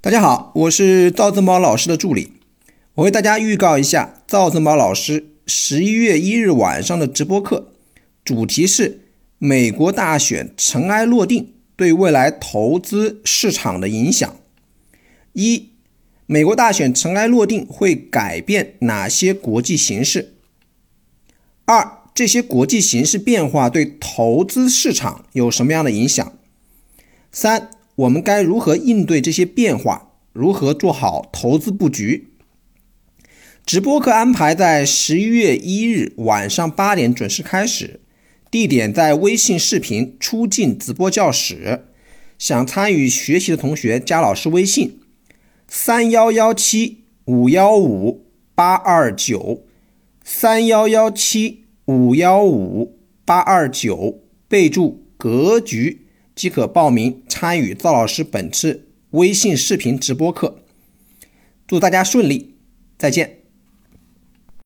大家好，我是赵正宝老师的助理。我为大家预告一下赵正宝老师十一月一日晚上的直播课，主题是美国大选尘埃落定对未来投资市场的影响。一、美国大选尘埃落定会改变哪些国际形势？二、这些国际形势变化对投资市场有什么样的影响？三、我们该如何应对这些变化？如何做好投资布局？直播课安排在十一月一日晚上八点准时开始，地点在微信视频出镜直播教室。想参与学习的同学加老师微信：三幺幺七五幺五八二九，三幺幺七五幺五八二九，备注“格局”。即可报名参与赵老师本次微信视频直播课，祝大家顺利，再见。